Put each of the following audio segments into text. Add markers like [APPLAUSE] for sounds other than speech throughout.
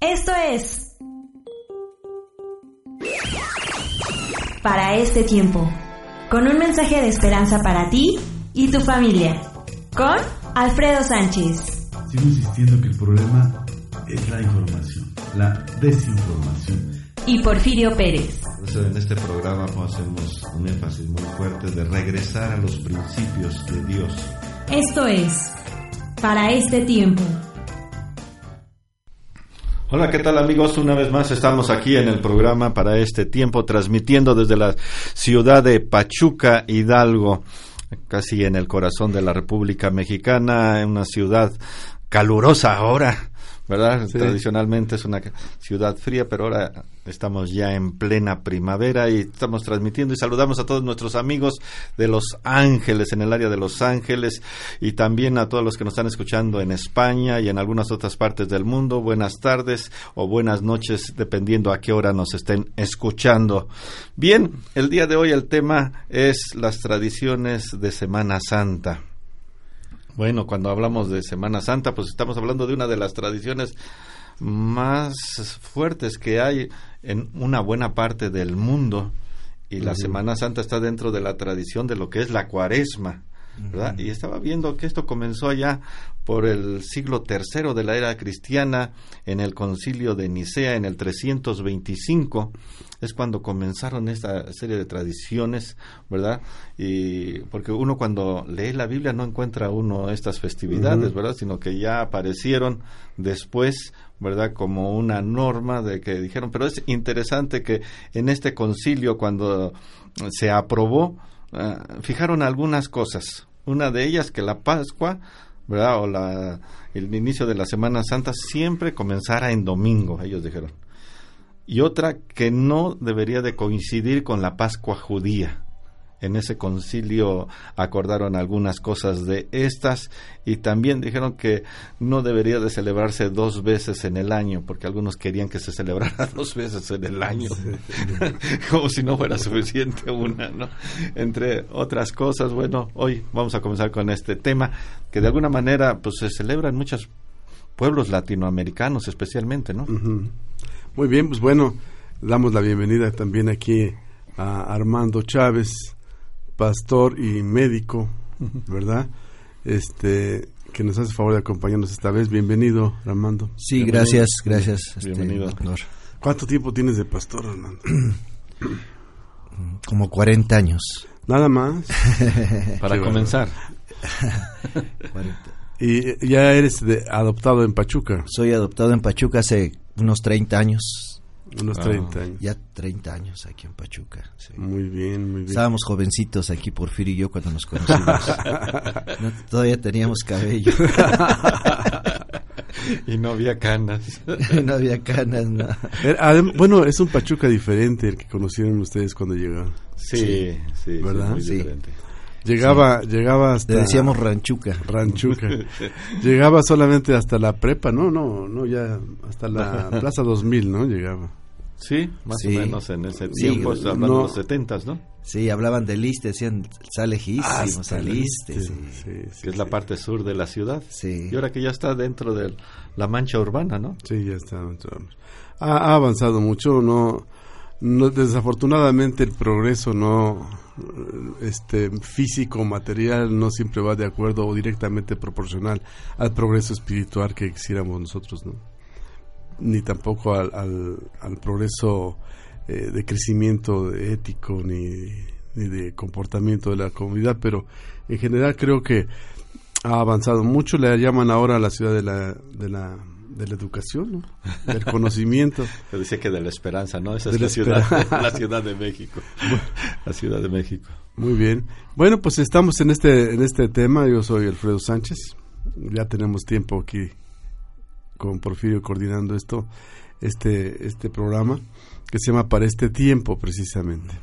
Esto es... Para este tiempo, con un mensaje de esperanza para ti y tu familia, con Alfredo Sánchez. Sigo insistiendo que el problema es la información, la desinformación. Y Porfirio Pérez. en este programa hacemos un énfasis muy fuerte de regresar a los principios de Dios. Esto es, para este tiempo. Hola, ¿qué tal amigos? Una vez más estamos aquí en el programa para este tiempo, transmitiendo desde la ciudad de Pachuca, Hidalgo, casi en el corazón de la República Mexicana, en una ciudad calurosa ahora, ¿verdad? Tradicionalmente es una ciudad fría, pero ahora estamos ya en plena primavera y estamos transmitiendo y saludamos a todos nuestros amigos de Los Ángeles, en el área de Los Ángeles y también a todos los que nos están escuchando en España y en algunas otras partes del mundo. Buenas tardes o buenas noches, dependiendo a qué hora nos estén escuchando. Bien, el día de hoy el tema es las tradiciones de Semana Santa. Bueno, cuando hablamos de Semana Santa, pues estamos hablando de una de las tradiciones más fuertes que hay en una buena parte del mundo. Y la Semana Santa está dentro de la tradición de lo que es la cuaresma. Y estaba viendo que esto comenzó allá por el siglo III de la era cristiana, en el concilio de Nicea, en el 325, es cuando comenzaron esta serie de tradiciones, ¿verdad? Y porque uno cuando lee la Biblia no encuentra uno estas festividades, ¿verdad? Sino que ya aparecieron después, ¿verdad? Como una norma de que dijeron, pero es interesante que en este concilio cuando se aprobó, ah, fijaron algunas cosas, una de ellas que la Pascua, ¿verdad? O la, el inicio de la Semana Santa siempre comenzara en domingo, ellos dijeron. Y otra que no debería de coincidir con la Pascua judía en ese concilio acordaron algunas cosas de estas y también dijeron que no debería de celebrarse dos veces en el año, porque algunos querían que se celebrara [LAUGHS] dos veces en el año, [LAUGHS] como si no fuera suficiente una, ¿no? Entre otras cosas, bueno, hoy vamos a comenzar con este tema que de alguna manera pues se celebra en muchos pueblos latinoamericanos especialmente, ¿no? Muy bien, pues bueno, damos la bienvenida también aquí a Armando Chávez, pastor y médico, ¿verdad? Este que nos hace favor de acompañarnos esta vez. Bienvenido, Armando. Sí, gracias, gracias. Este, Bienvenido. ¿Cuánto tiempo tienes de pastor, Armando? Como 40 años. Nada más. [LAUGHS] Para comenzar. y ya eres adoptado en Pachuca. Soy adoptado en Pachuca hace unos 30 años. Unos 30 años. Ya 30 años aquí en Pachuca. Muy bien, muy bien. Estábamos jovencitos aquí, Porfirio y yo, cuando nos conocimos. [LAUGHS] todavía teníamos cabello. [LAUGHS] y no había canas. [LAUGHS] no había canas, no. Bueno, es un Pachuca diferente el que conocieron ustedes cuando llegaron. Sí, sí, ¿verdad? Sí, diferente. Llegaba, llegaba hasta... Le decíamos ranchuca. Ranchuca. llegaba solamente hasta la prepa, no, no, no, ya hasta la [LAUGHS] Plaza 2000, ¿no? Llegaba. Sí, más o menos en ese tiempo, hablando de los setentas, ¿no? Sí, hablaban de Liste, decían, sale lejísimo, saliste. que es la parte sur de la ciudad. Sí. Y ahora que ya está dentro de la mancha urbana, ¿no? Sí, ya está Ha, ha avanzado mucho, no, no, desafortunadamente el progreso no, este físico material no siempre va de acuerdo o directamente proporcional al progreso espiritual que quisiéramos nosotros, ¿no? ni tampoco al, al, progreso eh, de crecimiento ético ni, ni, de comportamiento de la comunidad, pero en general creo que ha avanzado mucho. Le llaman ahora a la ciudad de la, de la, de la educación, ¿no? del conocimiento. [LAUGHS] Yo decía que de la esperanza, ¿no? Esa es la, ciudad, la Ciudad de México. [LAUGHS] la Ciudad de México. Muy bien. Bueno, pues estamos en este, en este tema. Yo soy Alfredo Sánchez. Ya tenemos tiempo aquí con Porfirio coordinando esto, este, este programa, que se llama Para este tiempo, precisamente.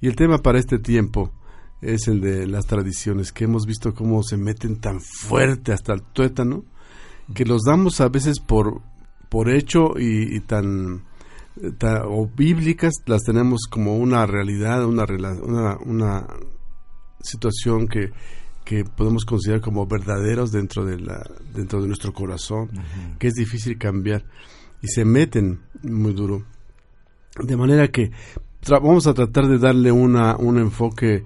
Y el tema para este tiempo es el de las tradiciones, que hemos visto cómo se meten tan fuerte hasta el tuétano, que los damos a veces por, por hecho y, tan, o bíblicas, las tenemos como una realidad, una, una, una situación que que podemos considerar como verdaderos dentro de la dentro de nuestro corazón que es difícil cambiar y se meten muy duro. De manera que vamos a tratar de darle una, un enfoque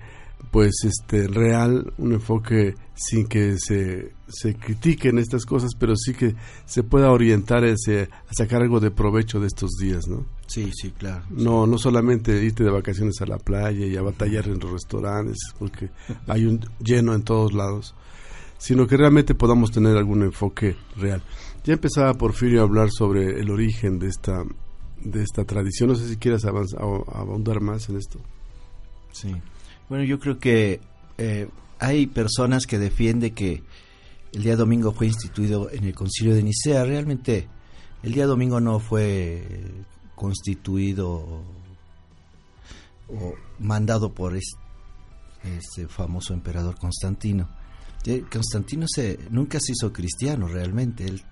pues este real, un enfoque sin que se, se critiquen estas cosas, pero sí que se pueda orientar ese, a sacar algo de provecho de estos días, ¿no? Sí, sí, claro. No, no solamente irte de vacaciones a la playa y a batallar en los restaurantes, porque hay un lleno en todos lados, sino que realmente podamos tener algún enfoque real. Ya empezaba Porfirio a hablar sobre el origen de esta de esta tradición. No sé si quieras avanzar, abundar más en esto. Sí. Bueno, yo creo que eh, hay personas que defienden que el día domingo fue instituido en el concilio de Nicea. Realmente el día domingo no fue constituido o mandado por este famoso emperador Constantino. Constantino se, nunca se hizo cristiano realmente. Él,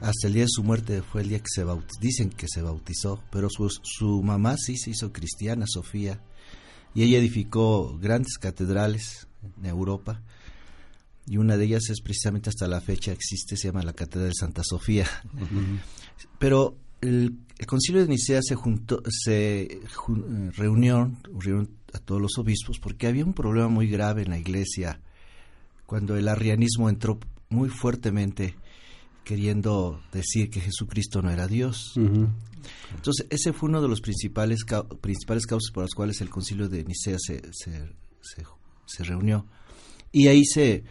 Hasta el día de su muerte fue el día que se bautizó. Dicen que se bautizó, pero su, su mamá sí se hizo cristiana, Sofía. Y ella edificó grandes catedrales en Europa. Y una de ellas es precisamente hasta la fecha existe, se llama la Catedral de Santa Sofía. Pero el, concilio de Nicea se, juntó, se reunió, reunió a todos los obispos porque había un problema muy grave en la iglesia cuando el arrianismo entró muy fuertemente queriendo decir que Jesucristo no era Dios. Entonces, ese fue uno de los principales, principales causas por las cuales el concilio de Nicea se, se, reunió. Y ahí se,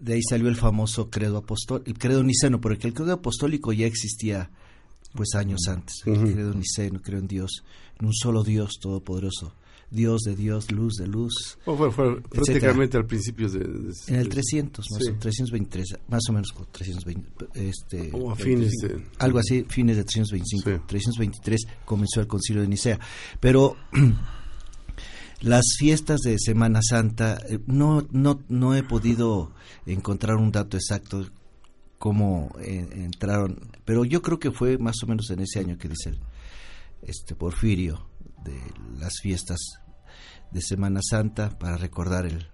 de ahí salió el famoso credo apostólico, el credo niceno, porque el credo apostólico ya existía pues años antes. El credo niceno, creo en Dios, en un solo Dios todopoderoso. Dios de Dios, luz de luz. fue, prácticamente al principio de, En el 300, más o, 323, más o menos 320. Este, o a fines de... Algo así, fines de 325. 323 comenzó el concilio de Nicea. Pero [CLEARS THROAT] las fiestas de Semana Santa, eh, no, no, no he podido encontrar un dato exacto cómo eh, entraron, pero yo creo que fue más o menos en ese año que dice el, este Porfirio de las fiestas de Semana Santa para recordar el,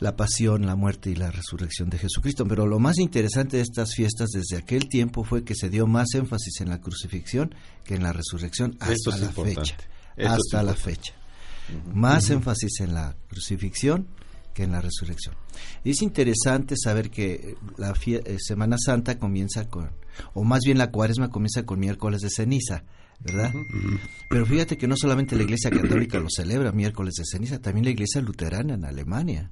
la pasión, la muerte y la resurrección de Jesucristo. Pero lo más interesante de estas fiestas desde aquel tiempo fue que se dio más énfasis en la crucifixión que en la resurrección hasta la fecha. hasta la fecha. Más énfasis en la crucifixión que en la resurrección. Y es interesante saber que la eh, Semana Santa comienza con, o más bien la cuaresma comienza con miércoles de ceniza, ¿verdad? Pero fíjate que no solamente la Iglesia Católica lo celebra miércoles de ceniza, también la Iglesia Luterana en Alemania.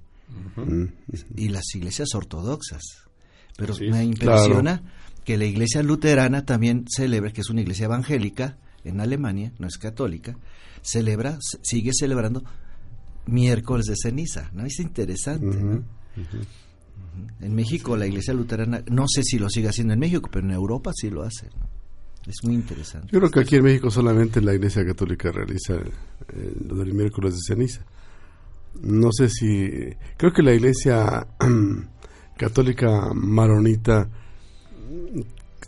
Y las iglesias ortodoxas. Pero me impresiona que la Iglesia Luterana también celebra, que es una iglesia evangélica en Alemania, no es católica, celebra, sigue celebrando miércoles de ceniza, ¿no? Es interesante, En México la iglesia luterana, no sé si lo sigue haciendo en México, pero en Europa sí lo hace, Es muy interesante. Yo creo que aquí en México solamente la iglesia católica realiza eh, lo del miércoles de ceniza. No sé si... Creo que la iglesia [CLEARS THROAT] católica maronita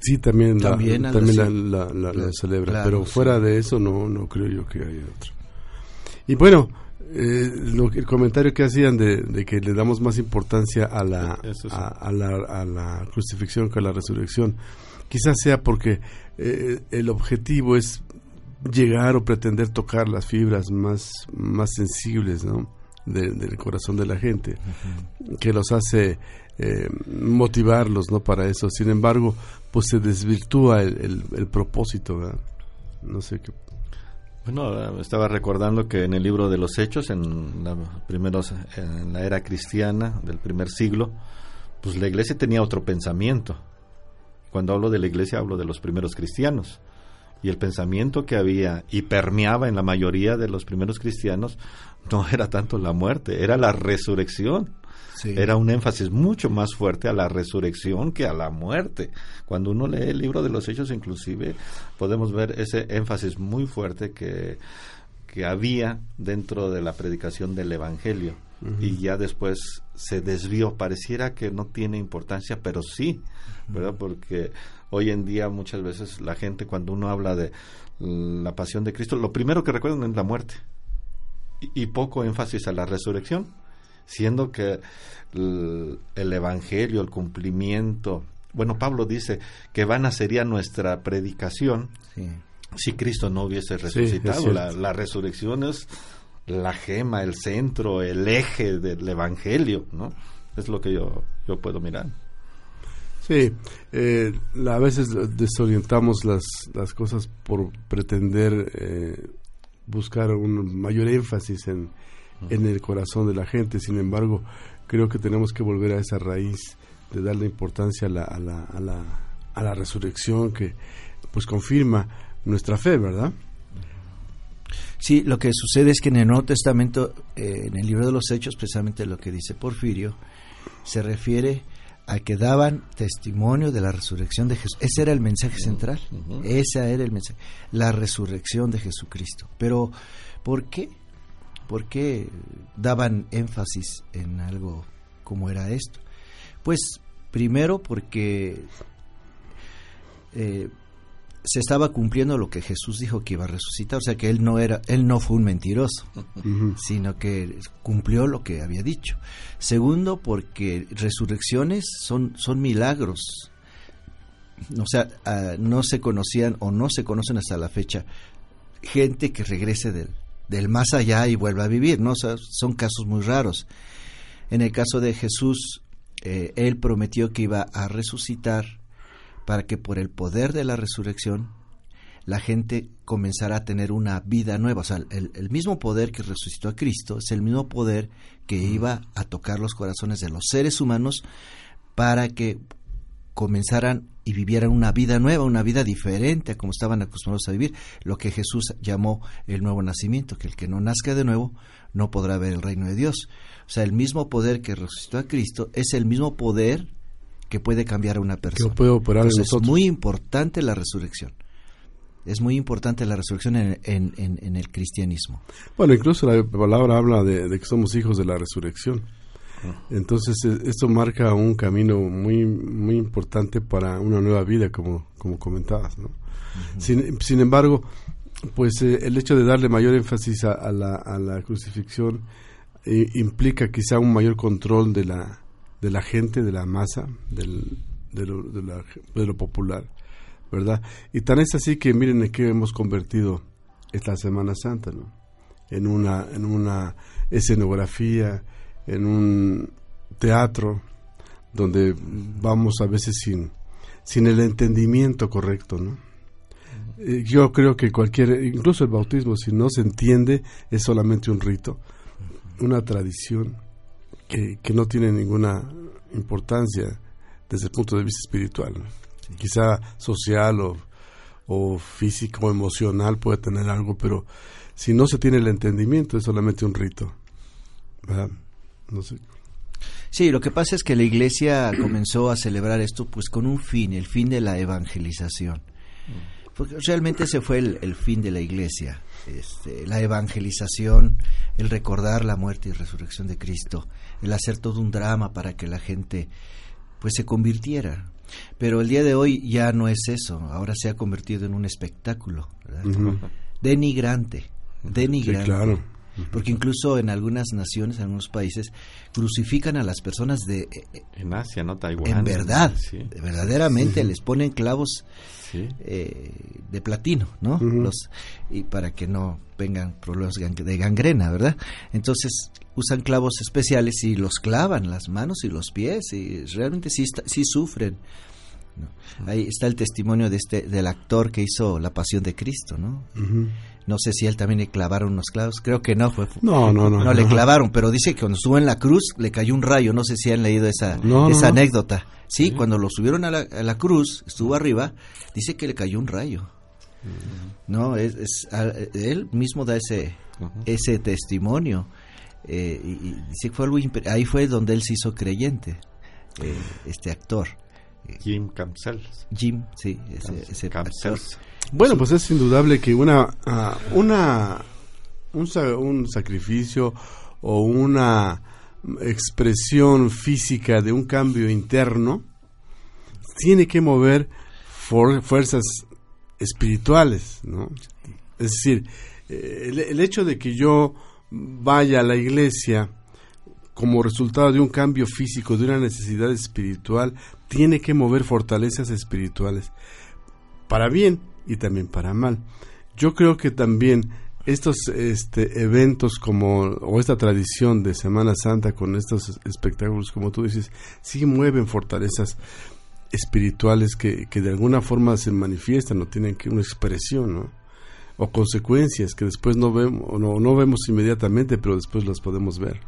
sí también, también la, también la, celebra, pero fuera de eso no, no creo yo que haya otro. Y bueno, eh, lo, el comentario que hacían de, que le damos más importancia a la, a, la, a la crucifixión que a la resurrección, quizás sea porque eh, el objetivo es llegar o pretender tocar las fibras más, más sensibles ¿no? del corazón de la gente, que los hace eh, motivarlos ¿no? para eso. Sin embargo, pues se desvirtúa el, el, propósito. No sé qué bueno, estaba recordando que en el libro de los Hechos, en la, primeros, en la era cristiana del primer siglo, pues la iglesia tenía otro pensamiento. Cuando hablo de la iglesia hablo de los primeros cristianos. Y el pensamiento que había y permeaba en la mayoría de los primeros cristianos no era tanto la muerte, era la resurrección. Era un énfasis mucho más fuerte a la resurrección que a la muerte. Cuando uno lee el libro de los Hechos, inclusive, podemos ver ese énfasis muy fuerte que, que había dentro de la predicación del Evangelio. Y ya después se desvió. Pareciera que no tiene importancia, pero sí, ¿verdad? Porque hoy en día muchas veces la gente cuando uno habla de la pasión de Cristo, lo primero que recuerdan es la muerte y poco énfasis a la resurrección siendo que el, Evangelio, el cumplimiento bueno, Pablo dice que vana sería nuestra predicación si Cristo no hubiese resucitado. la, la resurrección es la gema, el centro, el eje del Evangelio, ¿no? Es lo que yo, yo puedo mirar. Sí, eh, a veces desorientamos las, las cosas por pretender eh, buscar un mayor énfasis en, en el corazón de la gente. Sin embargo, creo que tenemos que volver a esa raíz de darle importancia a la, a la, a la, a la resurrección que pues confirma nuestra fe, ¿verdad? Sí, lo que sucede es que en el Nuevo Testamento, eh, en el libro de los Hechos, precisamente lo que dice Porfirio, se refiere a que daban testimonio de la resurrección de Jesús. Ese era el mensaje central. Ese era el mensaje. La resurrección de Jesucristo. Pero, ¿por qué? ¿Por qué daban énfasis en algo como era esto? Pues, primero porque eh, se estaba cumpliendo lo que Jesús dijo que iba a resucitar, o sea que él no era, él no fue un mentiroso, sino que cumplió lo que había dicho. Segundo, porque resurrecciones son, son milagros. O sea, ah, no se conocían o no se conocen hasta la fecha gente que regrese del, del más allá y vuelva a vivir, ¿no? son casos muy raros. En el caso de Jesús, eh, él prometió que iba a resucitar para que por el poder de la resurrección la gente comenzara a tener una vida nueva. O sea, el, mismo poder que resucitó a Cristo es el mismo poder que iba a tocar los corazones de los seres humanos para que comenzaran y vivieran una vida nueva, una vida diferente a como estaban acostumbrados a vivir, lo que Jesús llamó el nuevo nacimiento, que el que no nazca de nuevo no podrá ver el reino de Dios. O sea, el mismo poder que resucitó a Cristo es el mismo poder que puede cambiar a una persona. puede operar Es muy importante la resurrección. Es muy importante la resurrección en, en, el cristianismo. Bueno, incluso la palabra habla de, que somos hijos de la resurrección. Entonces, e, esto marca un camino muy muy importante para una nueva vida, como, como comentabas. ¿no? sin, embargo, pues eh, el hecho de darle mayor énfasis a, la, a la, crucifixión eh, implica quizá un mayor control de la, de la gente, de la masa, del, de, lo, de, lo popular, ¿verdad? Y tan es así que miren en qué hemos convertido esta Semana Santa, ¿no? En una, en una escenografía, en un teatro, donde vamos a veces sin, sin el entendimiento correcto, ¿no? Eh, yo creo que cualquier, incluso el bautismo, si no se entiende, es solamente un rito, una tradición que, no tiene ninguna importancia desde el punto de vista espiritual. Quizá social o, o físico o emocional puede tener algo, pero si no se tiene el entendimiento es solamente un rito. No sé. Sí, lo que pasa es que la iglesia [CLEARS THROAT] comenzó a celebrar esto pues con un fin, el fin de la evangelización. Porque realmente ese fue el fin de la iglesia. Este, la evangelización, el recordar la muerte y resurrección de Cristo, el hacer todo un drama para que la gente pues se convirtiera. Pero el día de hoy ya no es eso, ahora se ha convertido en un espectáculo, denigrante, denigrante. claro. Porque incluso en algunas naciones, en algunos países, crucifican a las personas de... Eh, eh, en Asia, ¿no? Taiwán. En verdad, verdaderamente les ponen clavos eh, de platino, ¿no? Los, y para que no vengan problemas de gangrena, ¿verdad? Entonces usan clavos especiales y los clavan las manos y los pies y realmente sí, sí sufren. Ahí está el testimonio de este del actor que hizo La Pasión de Cristo, ¿no? No sé si él también le clavaron unos clavos, creo que no fue. No, no, no. No, le clavaron, pero dice que cuando estuvo en la cruz le cayó un rayo, no sé si han leído esa, esa anécdota. Sí, cuando lo subieron a la, cruz, estuvo arriba, dice que le cayó un rayo. No, es, él mismo da ese, ese testimonio. Eh, y, dice que fue algo ahí fue donde él se hizo creyente, eh, este actor. Jim Camsel. Jim, sí, ese, actor. Bueno, pues es indudable que una, ah, una un, un sacrificio o una expresión física de un cambio interno, tiene que mover fuerzas espirituales, ¿no? Es decir, eh, el, hecho de que yo vaya a la iglesia como resultado de un cambio físico, de una necesidad espiritual, tiene que mover fortalezas espirituales, para bien y también para mal. Yo creo que también estos este, eventos como, o esta tradición de Semana Santa con estos espectáculos, como tú dices, sí mueven fortalezas espirituales que, que de alguna forma se manifiestan o tienen que una expresión, ¿no? o consecuencias que después no vemos no, no vemos inmediatamente pero después las podemos ver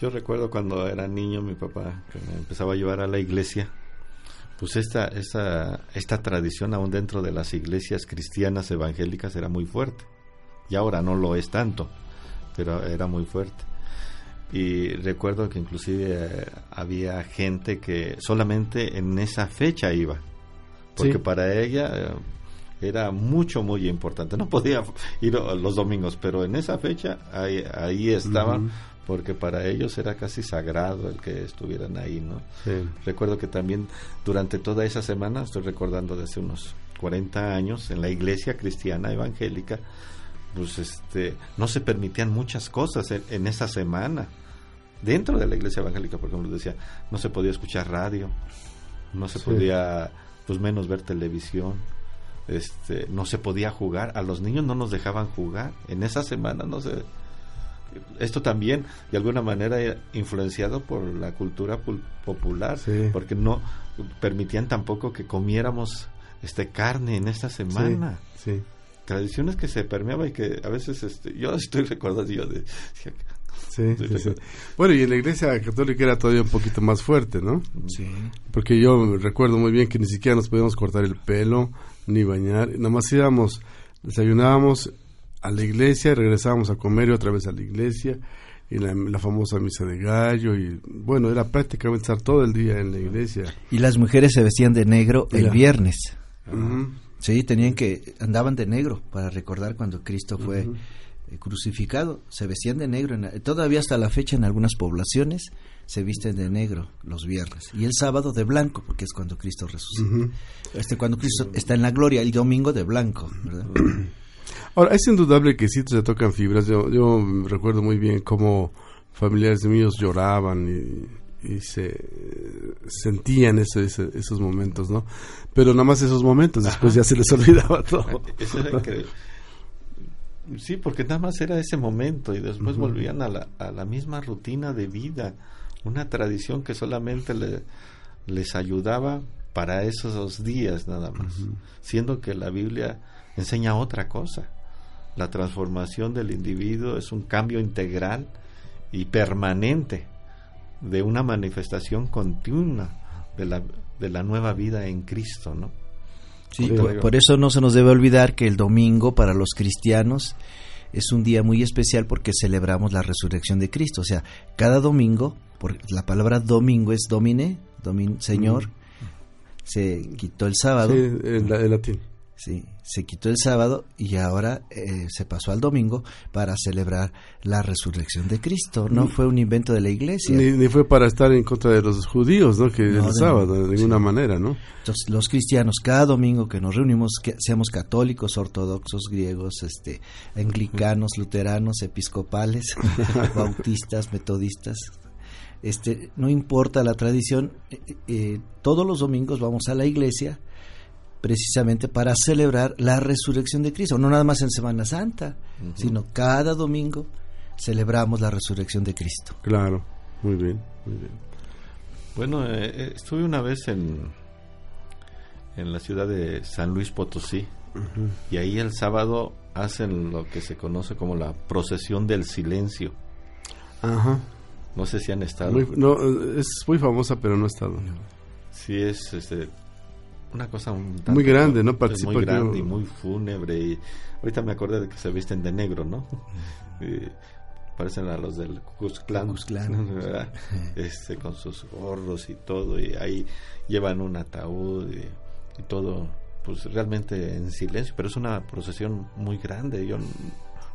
yo recuerdo cuando era niño mi papá que me empezaba a llevar a la iglesia pues esta, esta, esta tradición aún dentro de las iglesias cristianas evangélicas era muy fuerte. Y ahora no lo es tanto pero era muy fuerte. Y recuerdo que inclusive eh, había gente que solamente en esa fecha iba porque para ella eh, era mucho, muy importante. No podía ir los domingos, pero en esa fecha ahí, ahí estaban, porque para ellos era casi sagrado el que estuvieran ahí, ¿no? Recuerdo que también durante toda esa semana, estoy recordando de hace unos 40 años, en la iglesia cristiana evangélica, pues este, no se permitían muchas cosas en, esa semana. Dentro de la iglesia evangélica, por ejemplo, decía, no se podía escuchar radio, no se podía, pues menos ver televisión, este, no se podía jugar, a los niños no nos dejaban jugar, en esa semana no se... Esto también, de alguna manera, influenciado por la cultura popular, porque no permitían tampoco que comiéramos este carne en esta semana. Tradiciones que se permeaban y que a veces este, yo [LAUGHS] estoy recordando yo de... Sí, Bueno, y en la iglesia católica era todavía un poquito más fuerte, ¿no? Sí. Porque yo recuerdo muy bien que ni siquiera nos podíamos cortar el pelo, ni bañar, nada más íbamos, desayunábamos a la iglesia, regresábamos a comer y otra vez a la iglesia, y la, famosa misa de gallo, y bueno, era prácticamente estar todo el día en la iglesia. Y las mujeres se vestían de negro el viernes. Sí, tenían que, andaban de negro para recordar cuando Cristo fue eh, crucificado, se vestían de negro, todavía hasta la fecha en algunas poblaciones se visten de negro los viernes. Y el sábado de blanco porque es cuando Cristo resucita. Este cuando Cristo está en la gloria, el domingo de blanco, [CLEARS THROAT] Ahora, es indudable que sí se tocan fibras. Yo, yo recuerdo muy bien cómo familiares míos lloraban y, se sentían esos momentos, ¿no? Pero nada más esos momentos, después ya se les olvidaba [LAUGHS] todo. Eso era increíble. Sí, porque nada más era ese momento y después volvían a la, a la misma rutina de vida una tradición que solamente le, les ayudaba para esos días nada más, siendo que la Biblia enseña otra cosa. La transformación del individuo es un cambio integral y permanente de una manifestación continua de la, de la nueva vida en Cristo, ¿no? Sí, por, eso no se nos debe olvidar que el domingo para los cristianos es un día muy especial porque celebramos la resurrección de Cristo. O sea, cada domingo porque la palabra domingo es domine, domin, señor, se quitó el sábado. Sí, en, latín. Sí, se quitó el sábado y ahora eh, se pasó al domingo para celebrar la resurrección de Cristo. No fue un invento de la iglesia. Ni, fue para estar en contra de los judíos, ¿no? Que el sábado, de ninguna manera, ¿no? Entonces, los cristianos, cada domingo que nos reunimos, que seamos católicos, ortodoxos, griegos, este, anglicanos, luteranos, episcopales, [LAUGHS] bautistas, metodistas, este, no importa la tradición, eh, eh, todos los domingos vamos a la iglesia precisamente para celebrar la resurrección de Cristo, no nada más en Semana Santa, sino cada domingo celebramos la resurrección de Cristo. Claro, muy bien, muy bien. Bueno, eh, estuve una vez en, en la ciudad de San Luis Potosí y ahí el sábado hacen lo que se conoce como la procesión del silencio. Ajá. No sé si han estado. no, es muy famosa, pero no he estado. Sí, es este, una cosa muy grande, ¿no? muy grande y muy fúnebre. Y ahorita me acordé de que se visten de negro, ¿no? parecen a los del Clan [LAUGHS] este, con sus gorros y todo. Y ahí llevan un ataúd y, y todo, pues realmente en silencio. Pero es una procesión muy grande. Yo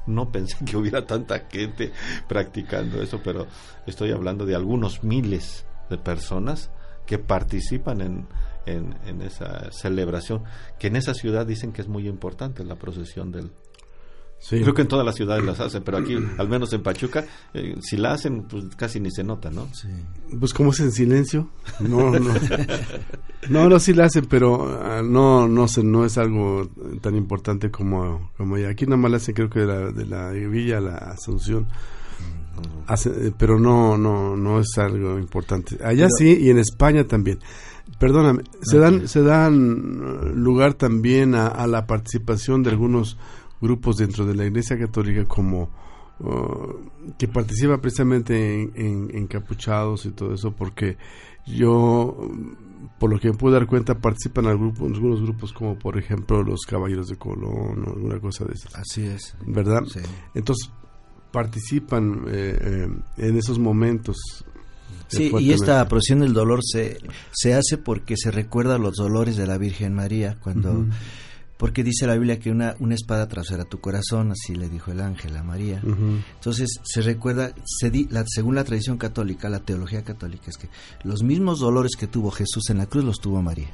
no pensé que hubiera tanta gente practicando eso, pero estoy hablando de algunos miles de personas que participan en, en, esa celebración, que en esa ciudad dicen que es muy importante la procesión del, Creo que en todas las ciudades las hacen, pero aquí, al menos en Pachuca, eh, si la hacen, pues casi ni se nota, ¿no? Sí. Pues como es en silencio. [LAUGHS] No, no. no, no, sí la hacen, pero ah, no, no, sé, no es algo tan importante como, como Aquí nada más la hacen, creo que de la, de la Villa la Asunción. Eh, pero no, no, no es algo importante. Allá sí y en España también. Perdóname, se dan, se dan lugar también a la participación de algunos grupos dentro de la Iglesia Católica como uh, que participa precisamente en, encapuchados y todo eso porque yo por lo que me pude dar cuenta participan algunos grupos como por ejemplo los Caballeros de Colón o alguna cosa de esas. Así es. Verdad entonces participan eh, eh, en esos momentos Sí, y esta procesión del dolor se, se hace porque se recuerda los dolores de la Virgen María cuando porque dice la Biblia que una, una espada trasera tu corazón, así le dijo el ángel a María. Entonces se recuerda, se la, según la tradición católica, la teología católica, es que los mismos dolores que tuvo Jesús en la cruz los tuvo María.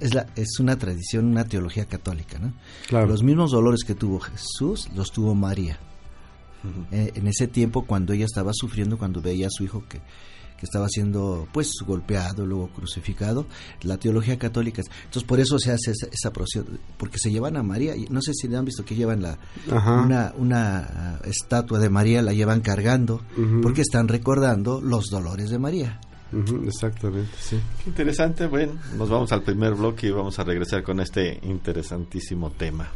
es, la, es una tradición, una teología católica. ¿no? Los mismos dolores que tuvo Jesús los tuvo María. Eh, en ese tiempo cuando ella estaba sufriendo, cuando veía a su hijo que que estaba siendo pues golpeado, luego crucificado, la teología católica. Entonces por eso se hace esa, procesión, porque se llevan a María, y no sé si han visto que llevan la una, una uh, estatua de María, la llevan cargando, porque están recordando los dolores de María. exactamente, sí. Qué interesante, bueno, nos vamos al primer bloque y vamos a regresar con este interesantísimo tema.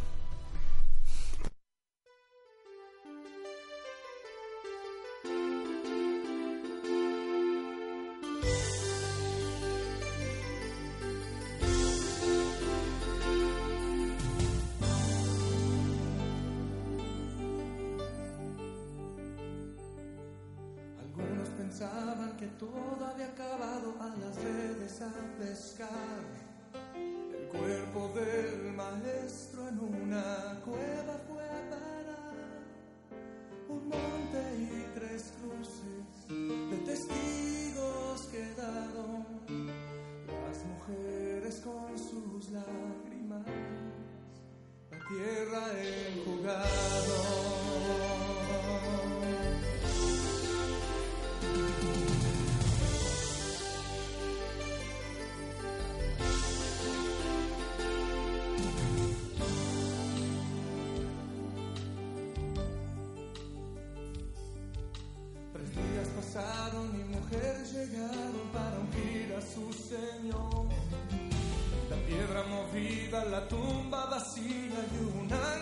recuerdo. Mirad mis pies,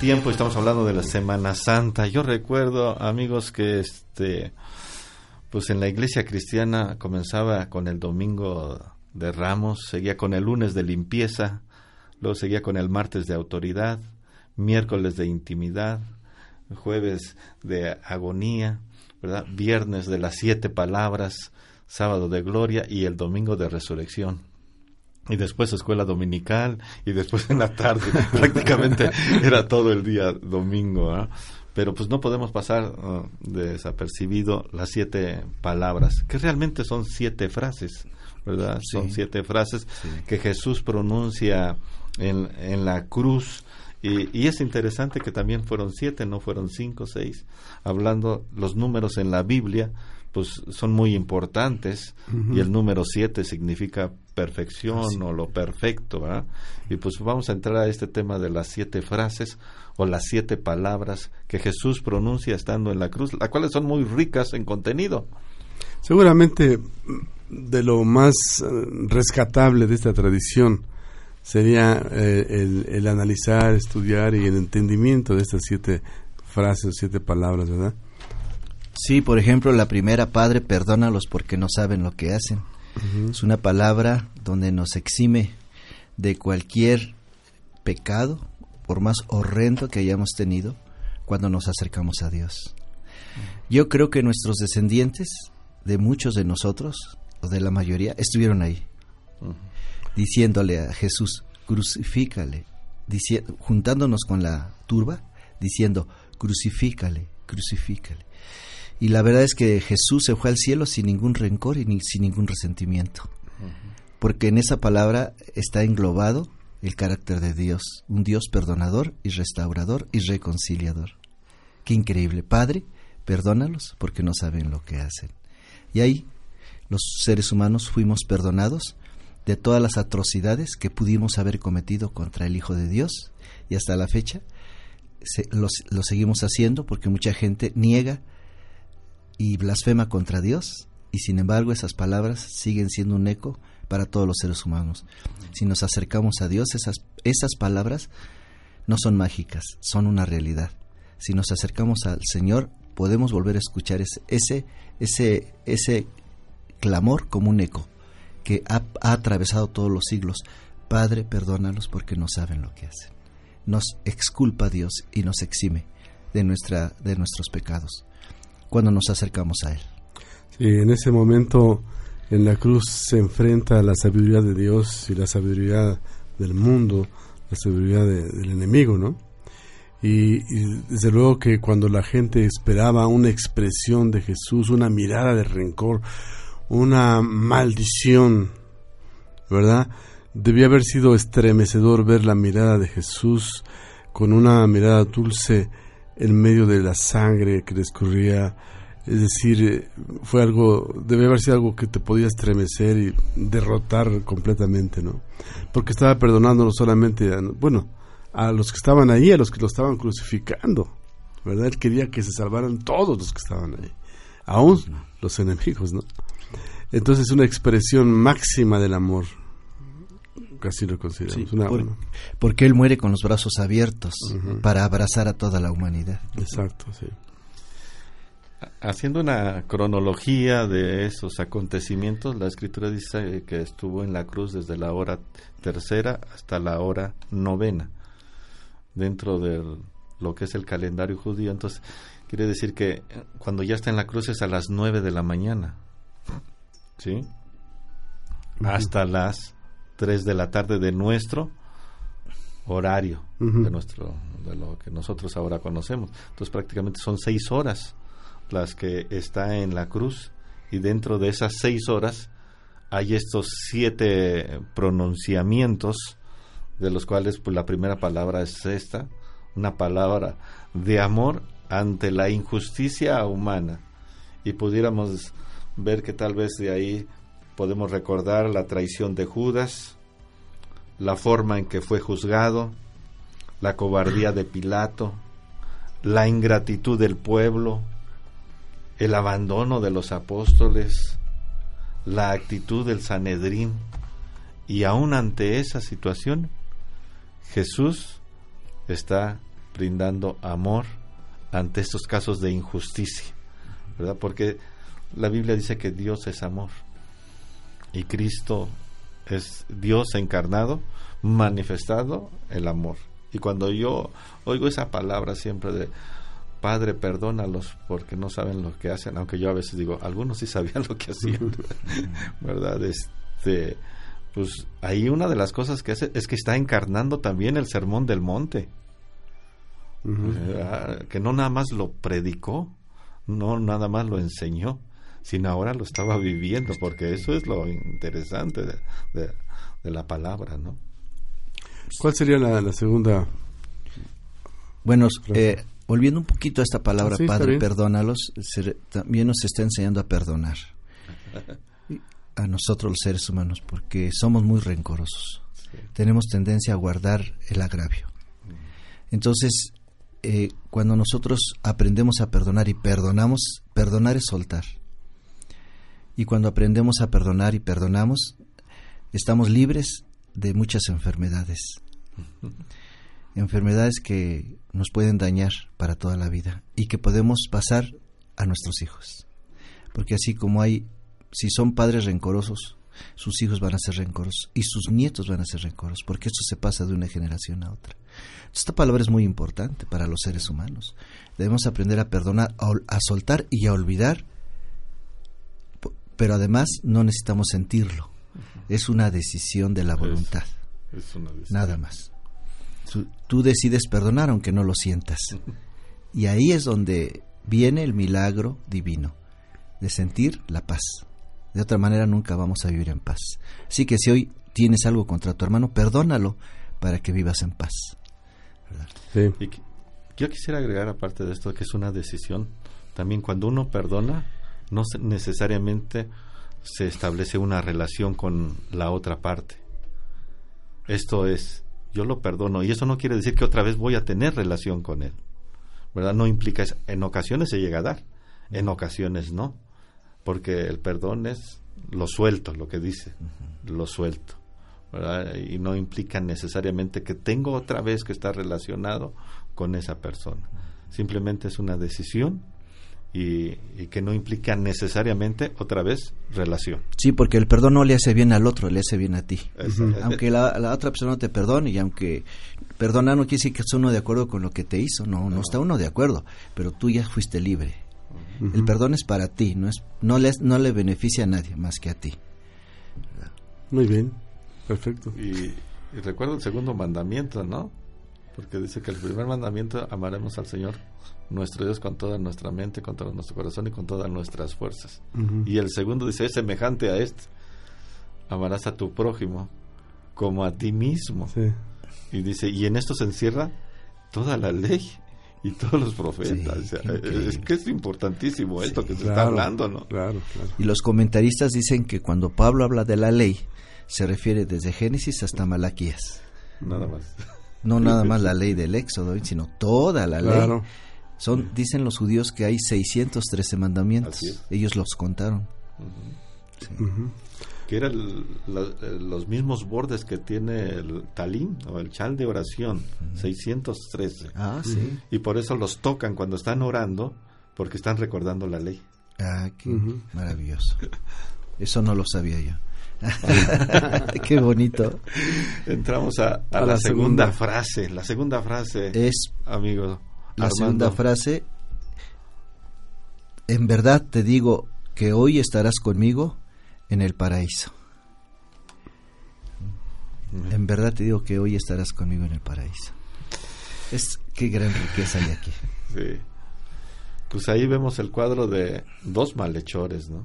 tiempo, estamos hablando de la Semana Santa. Yo recuerdo, amigos, que este pues en la iglesia cristiana comenzaba con el domingo de Ramos, seguía con el lunes de limpieza, luego seguía con el martes de autoridad, miércoles de intimidad, jueves de agonía, ¿verdad? viernes de las siete palabras, sábado de gloria y el domingo de resurrección. Y después escuela dominical y después en la tarde, [LAUGHS] prácticamente era todo el día domingo. pero pues no podemos pasar uh, desapercibido las siete palabras, que realmente son siete frases, ¿verdad? Son siete frases que Jesús pronuncia en, en la cruz. Y, y, es interesante que también fueron siete, no fueron cinco, seis. Hablando los números en la Biblia, pues son muy importantes y el número siete significa perfección o lo perfecto, ¿verdad? Y pues vamos a entrar a este tema de las siete frases o las siete palabras que Jesús pronuncia estando en la cruz, las cuales son muy ricas en contenido. Seguramente de lo más eh, rescatable de esta tradición sería eh, el, el, analizar, estudiar y el entendimiento de estas siete frases, siete palabras, ¿verdad? Sí, por ejemplo, la primera, Padre, perdónalos porque no saben lo que hacen. Es una palabra donde nos exime de cualquier pecado, por más horrendo que hayamos tenido, cuando nos acercamos a Dios. Yo creo que nuestros descendientes, de muchos de nosotros, o de la mayoría, estuvieron ahí, diciéndole a Jesús, crucifícale, juntándonos con la turba, diciendo, crucifícale, crucifícale. Y la verdad es que Jesús se fue al cielo sin ningún rencor y ni, sin ningún resentimiento. Porque en esa palabra está englobado el carácter de Dios, un Dios perdonador y restaurador y reconciliador. Qué increíble. Padre, perdónalos porque no saben lo que hacen. Y ahí los seres humanos fuimos perdonados de todas las atrocidades que pudimos haber cometido contra el Hijo de Dios y hasta la fecha lo seguimos haciendo porque mucha gente niega y blasfema contra Dios, y sin embargo esas palabras siguen siendo un eco para todos los seres humanos. Si nos acercamos a Dios, esas, esas palabras no son mágicas, son una realidad. Si nos acercamos al Señor, podemos volver a escuchar ese, ese, ese, clamor como un eco que ha, ha atravesado todos los siglos. Padre, perdónalos porque no saben lo que hacen. Nos exculpa Dios y nos exime de, nuestra, de nuestros pecados cuando nos acercamos a Él. Sí, en ese momento en la cruz se enfrenta la sabiduría de Dios y la sabiduría del mundo, la sabiduría del enemigo, ¿no? Y, y, desde luego que cuando la gente esperaba una expresión de Jesús, una mirada de rencor, una maldición, ¿verdad? Debía haber sido estremecedor ver la mirada de Jesús con una mirada dulce en medio de la sangre que le escurría. Es decir, eh, fue algo, debe haber sido algo que te podía estremecer y derrotar completamente, ¿no? Porque estaba perdonando no solamente, a, bueno, a los que estaban ahí, a los que lo estaban crucificando, ¿verdad? Él quería que se salvaran todos los que estaban ahí, aún los enemigos, ¿no? Entonces es una expresión máxima del amor, casi lo consideramos. una, porque Él muere con los brazos abiertos para abrazar a toda la humanidad. Exacto, sí. Haciendo una cronología de esos acontecimientos, la escritura dice que estuvo en la cruz desde la hora tercera hasta la hora novena, dentro de lo que es el calendario judío. Entonces, quiere decir que cuando ya está en la cruz es a las nueve de la mañana, ¿sí? Hasta las 3 de la tarde de nuestro horario, de, nuestro, de lo que nosotros ahora conocemos. Entonces prácticamente son seis horas las que está en la cruz y dentro de esas seis horas hay estos siete pronunciamientos de los cuales pues la primera palabra es esta, una palabra de amor ante la injusticia humana y pudiéramos ver que tal vez de ahí podemos recordar la traición de Judas, la forma en que fue juzgado, la cobardía de Pilato, la ingratitud del pueblo, el abandono de los apóstoles, la actitud del Sanedrín, y aún ante esa situación, Jesús está brindando amor ante estos casos de injusticia, ¿verdad? Porque la Biblia dice que Dios es amor y Cristo es Dios encarnado, manifestado el amor. Y cuando yo oigo esa palabra siempre de Padre, perdónalos porque no saben lo que hacen, aunque yo a veces digo, algunos sí sabían lo que hacían, [LAUGHS] ¿verdad? Este, pues ahí una de las cosas que hace es que está encarnando también el sermón del monte, que no nada más lo predicó, no nada más lo enseñó, sino ahora lo estaba viviendo, porque eso es lo interesante de, la palabra, ¿no? ¿Cuál sería la, segunda? Bueno, eh, volviendo un poquito a esta palabra, Padre, perdónalos, también nos está enseñando a perdonar. [LAUGHS] A nosotros los seres humanos, porque somos muy rencorosos. Tenemos tendencia a guardar el agravio. Entonces, eh, cuando nosotros aprendemos a perdonar y perdonamos, perdonar es soltar. Y cuando aprendemos a perdonar y perdonamos, estamos libres de muchas enfermedades. enfermedades que nos pueden dañar para toda la vida y que podemos pasar a nuestros hijos. Porque así como hay, si son padres rencorosos, sus hijos van a ser rencorosos y sus nietos van a ser rencorosos, porque esto se pasa de una generación a otra. Esta palabra es muy importante para los seres humanos. Debemos aprender a perdonar, a soltar y a olvidar pero además no necesitamos sentirlo. Es una decisión de la voluntad. Nada más. Tú, decides perdonar aunque no lo sientas. Y ahí es donde viene el milagro divino, de sentir la paz. De otra manera nunca vamos a vivir en paz. Así que si hoy tienes algo contra tu hermano, perdónalo para que vivas en paz. yo quisiera agregar aparte de esto que es una decisión. También cuando uno perdona, no necesariamente se establece una relación con la otra parte. Esto es, yo lo perdono y eso no quiere decir que otra vez voy a tener relación con él. ¿Verdad? No implica, en ocasiones se llega a dar, en ocasiones no, porque el perdón es lo suelto, lo que dice, lo suelto. ¿verdad? Y no implica necesariamente que tengo otra vez que estar relacionado con esa persona. Simplemente es una decisión y, que no implica necesariamente otra vez relación. Sí, porque el perdón no le hace bien al otro, le hace bien a ti. Aunque la, otra persona te perdone y aunque perdonar no quiere decir que esté uno de acuerdo con lo que te hizo, no, no, está uno de acuerdo, pero tú ya fuiste libre. El perdón es para ti, no es no le, no le beneficia a nadie más que a ti. Muy bien, perfecto. Y, y recuerdo el segundo mandamiento, ¿no? Porque dice que el primer mandamiento amaremos al Señor nuestro Dios con toda nuestra mente, con todo nuestro corazón y con todas nuestras fuerzas. Y el segundo dice, es semejante a este. Amarás a tu prójimo como a ti mismo. Y dice, y en esto se encierra toda la ley y todos los profetas. es que es importantísimo esto que se está hablando, ¿no? Claro, Y los comentaristas dicen que cuando Pablo habla de la ley, se refiere desde Génesis hasta Malaquías. Nada más. No nada más [LAUGHS] la ley del Éxodo, sino toda la ley son, dicen los judíos que hay 613 mandamientos. Ellos los contaron. Que eran los mismos bordes que tiene el talín o el chal de oración, 613. Ah, sí. Y por eso los tocan cuando están orando, porque están recordando la ley. Ah, qué maravilloso. Eso no lo sabía yo. [LAUGHS] Qué bonito. Entramos a, la, segunda, frase. La segunda frase es, amigo, la segunda frase, en verdad te digo que hoy estarás conmigo en el paraíso. En verdad te digo que hoy estarás conmigo en el paraíso. Es qué gran riqueza hay aquí. [LAUGHS] Sí. Pues ahí vemos el cuadro de dos malhechores, ¿no?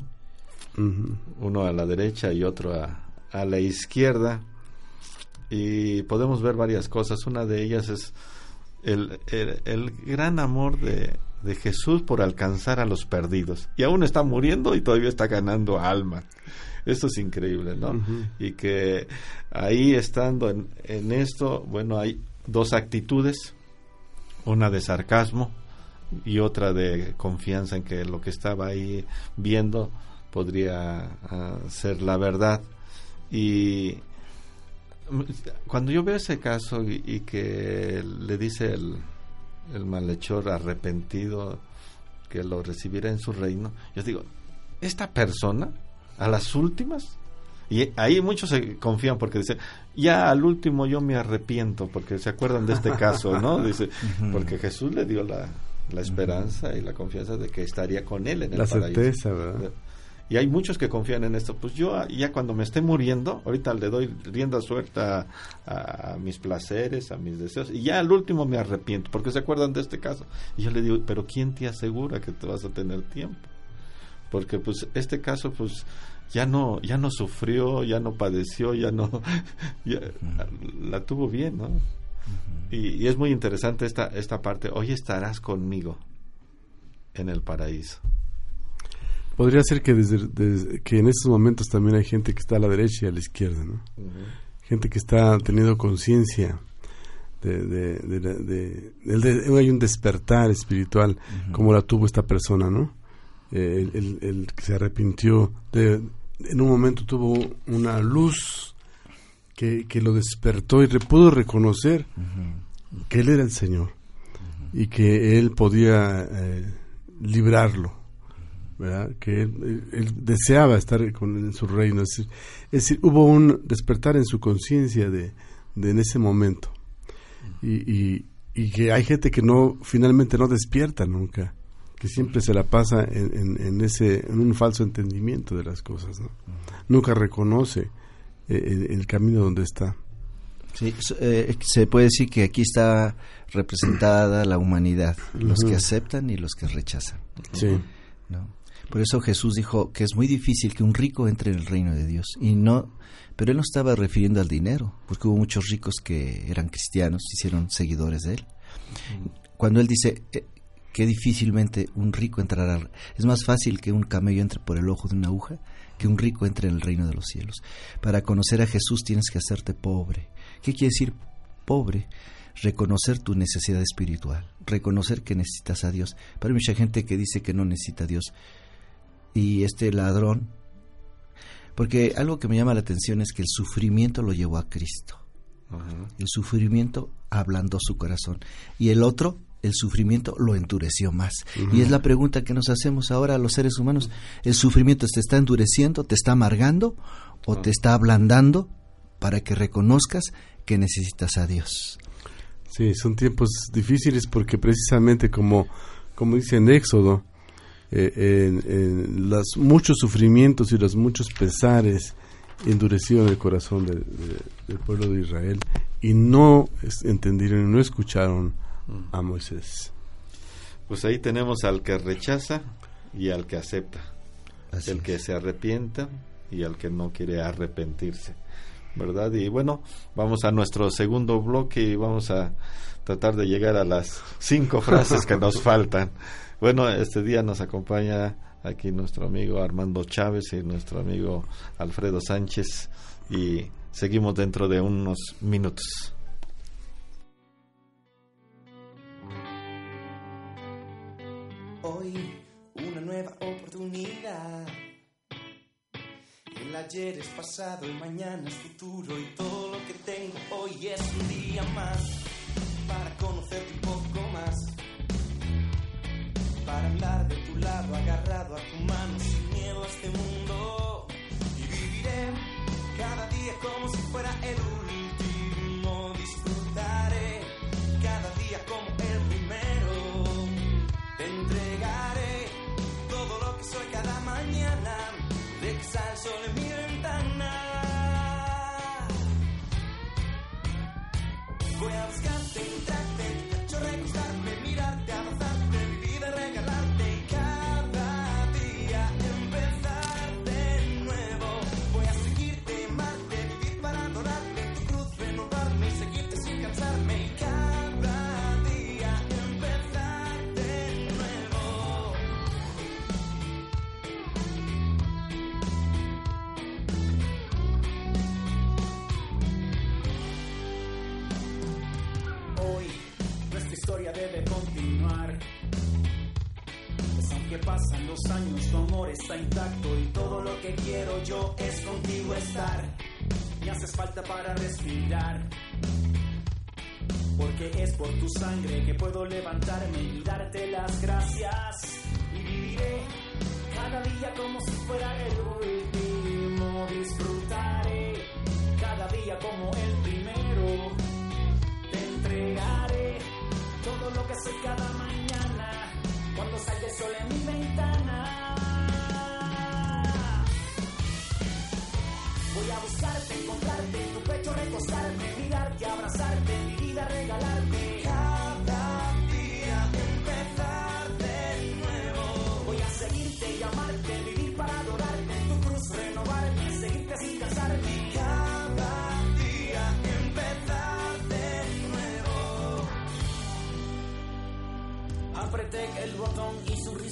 Uno a la derecha y otro a, a la izquierda. Y podemos ver varias cosas. Una de ellas es el, el, gran amor de, de, Jesús por alcanzar a los perdidos. Y aún está muriendo y todavía está ganando alma. Esto es increíble, ¿no? Y que ahí estando en, en esto, bueno, hay dos actitudes, una de sarcasmo y otra de confianza en que lo que estaba ahí viendo podría ah, ser la verdad. Y cuando yo veo ese caso y, que le dice el, el malhechor arrepentido que lo recibirá en su reino. Yo digo, esta persona, a las últimas, y ahí muchos se confían porque dicen, ya al último yo me arrepiento, porque se acuerdan de este caso, ¿no? [LAUGHS] Dice, porque Jesús le dio la, la esperanza y la confianza de que estaría con él en el la paraíso. certeza, ¿verdad? Y hay muchos que confían en esto. Pues yo ya cuando me esté muriendo, ahorita le doy rienda suelta a, a, mis placeres, a mis deseos, y ya al último me arrepiento, porque se acuerdan de este caso. Y yo le digo, pero ¿quién te asegura que te vas a tener tiempo? Porque pues este caso pues ya no ya no sufrió, ya no padeció, ya no [LAUGHS] ya, la tuvo bien, ¿no? Y, y es muy interesante esta esta parte. Hoy estarás conmigo en el paraíso. Podría ser que desde, desde, que en estos momentos también hay gente que está a la derecha y a la izquierda, ¿no? Uh -huh. Gente que está teniendo conciencia de, de, de, de, hay un despertar espiritual uh -huh. como la tuvo esta persona, ¿no? Eh, el, el, el, que se arrepintió de, en un momento tuvo una luz que, que lo despertó y pudo reconocer uh -huh. que él era el Señor y que él podía eh, librarlo ¿verdad? que él, él, deseaba estar con, en su reino. Es decir, es decir hubo un despertar en su conciencia de, de, en ese momento. Y, y, y, que hay gente que no finalmente no despierta nunca, que siempre se la pasa en, en, en ese en un falso entendimiento de las cosas. ¿no? Nunca reconoce eh, el, el, camino donde está. Sí, eh, se puede decir que aquí está representada la humanidad, los que aceptan y los que rechazan. Sí. ¿no? Por eso Jesús dijo que es muy difícil que un rico entre en el reino de Dios. Y no, pero él no estaba refiriendo al dinero, porque hubo muchos ricos que eran cristianos, hicieron seguidores de él. Cuando él dice eh, que difícilmente un rico entrará, es más fácil que un camello entre por el ojo de una aguja que un rico entre en el reino de los cielos. Para conocer a Jesús tienes que hacerte pobre. ¿Qué quiere decir pobre? reconocer tu necesidad espiritual, reconocer que necesitas a Dios. Pero hay mucha gente que dice que no necesita a Dios. Y este ladrón, porque algo que me llama la atención es que el sufrimiento lo llevó a Cristo. Uh -huh. El sufrimiento ablandó su corazón. Y el otro, el sufrimiento lo endureció más. Uh -huh. Y es la pregunta que nos hacemos ahora a los seres humanos. ¿El sufrimiento te está endureciendo, te está amargando o uh -huh. te está ablandando para que reconozcas que necesitas a Dios? Sí, son tiempos difíciles porque precisamente como, como dice en Éxodo, eh, en, en los muchos sufrimientos y los muchos pesares endurecieron el corazón de, de, del pueblo de Israel y no entendieron y no escucharon a Moisés. Pues ahí tenemos al que rechaza y al que acepta, Así el es. que se arrepienta y al que no quiere arrepentirse. ¿verdad? Y bueno, vamos a nuestro segundo bloque y vamos a tratar de llegar a las cinco frases que nos [LAUGHS] faltan. Bueno, este día nos acompaña aquí nuestro amigo Armando Chávez y nuestro amigo Alfredo Sánchez y seguimos dentro de unos minutos. Hoy una nueva oportunidad el ayer es pasado y mañana es futuro y todo lo que tengo hoy es un día más para conocerte un poco. Para andar de tu lado agarrado a tu mano sin miedo a este mundo y viviré cada día como si fuera el último. Pasan los años, tu amor está intacto y todo lo que quiero yo es contigo estar. Me haces falta para respirar. porque es por tu sangre que puedo levantarme y darte las gracias. Y viviré cada día como si fuera el último. Disfrutaré cada día como el primero. Te entregaré todo lo que soy cada mañana salga el sol en mi ventana. Voy a buscarte, encontrarte, en tu pecho recostarme, mirarte, abrazarte, mi vida regalarte.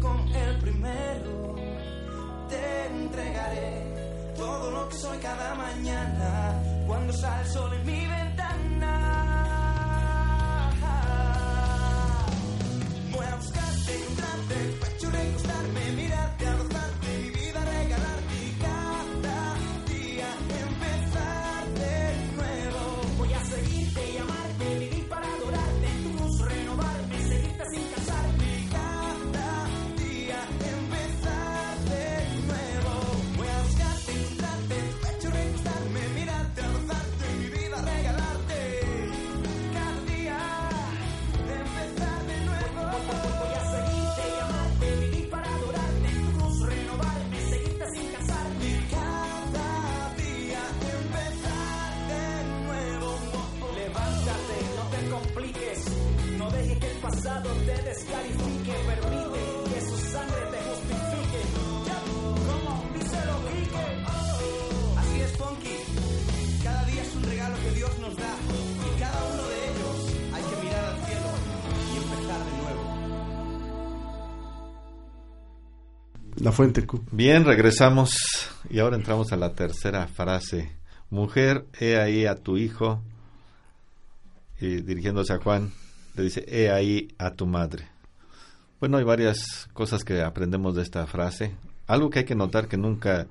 como el primero. Te entregaré todo lo que soy cada mañana cuando sale el sol en mi ventana. La fuente Q. Bien, regresamos y ahora entramos a la tercera frase. Mujer, he ahí a tu hijo. Y dirigiéndose a Juan, le dice, he ahí a tu madre. Bueno, hay varias cosas que aprendemos de esta frase. Algo que hay que notar que nunca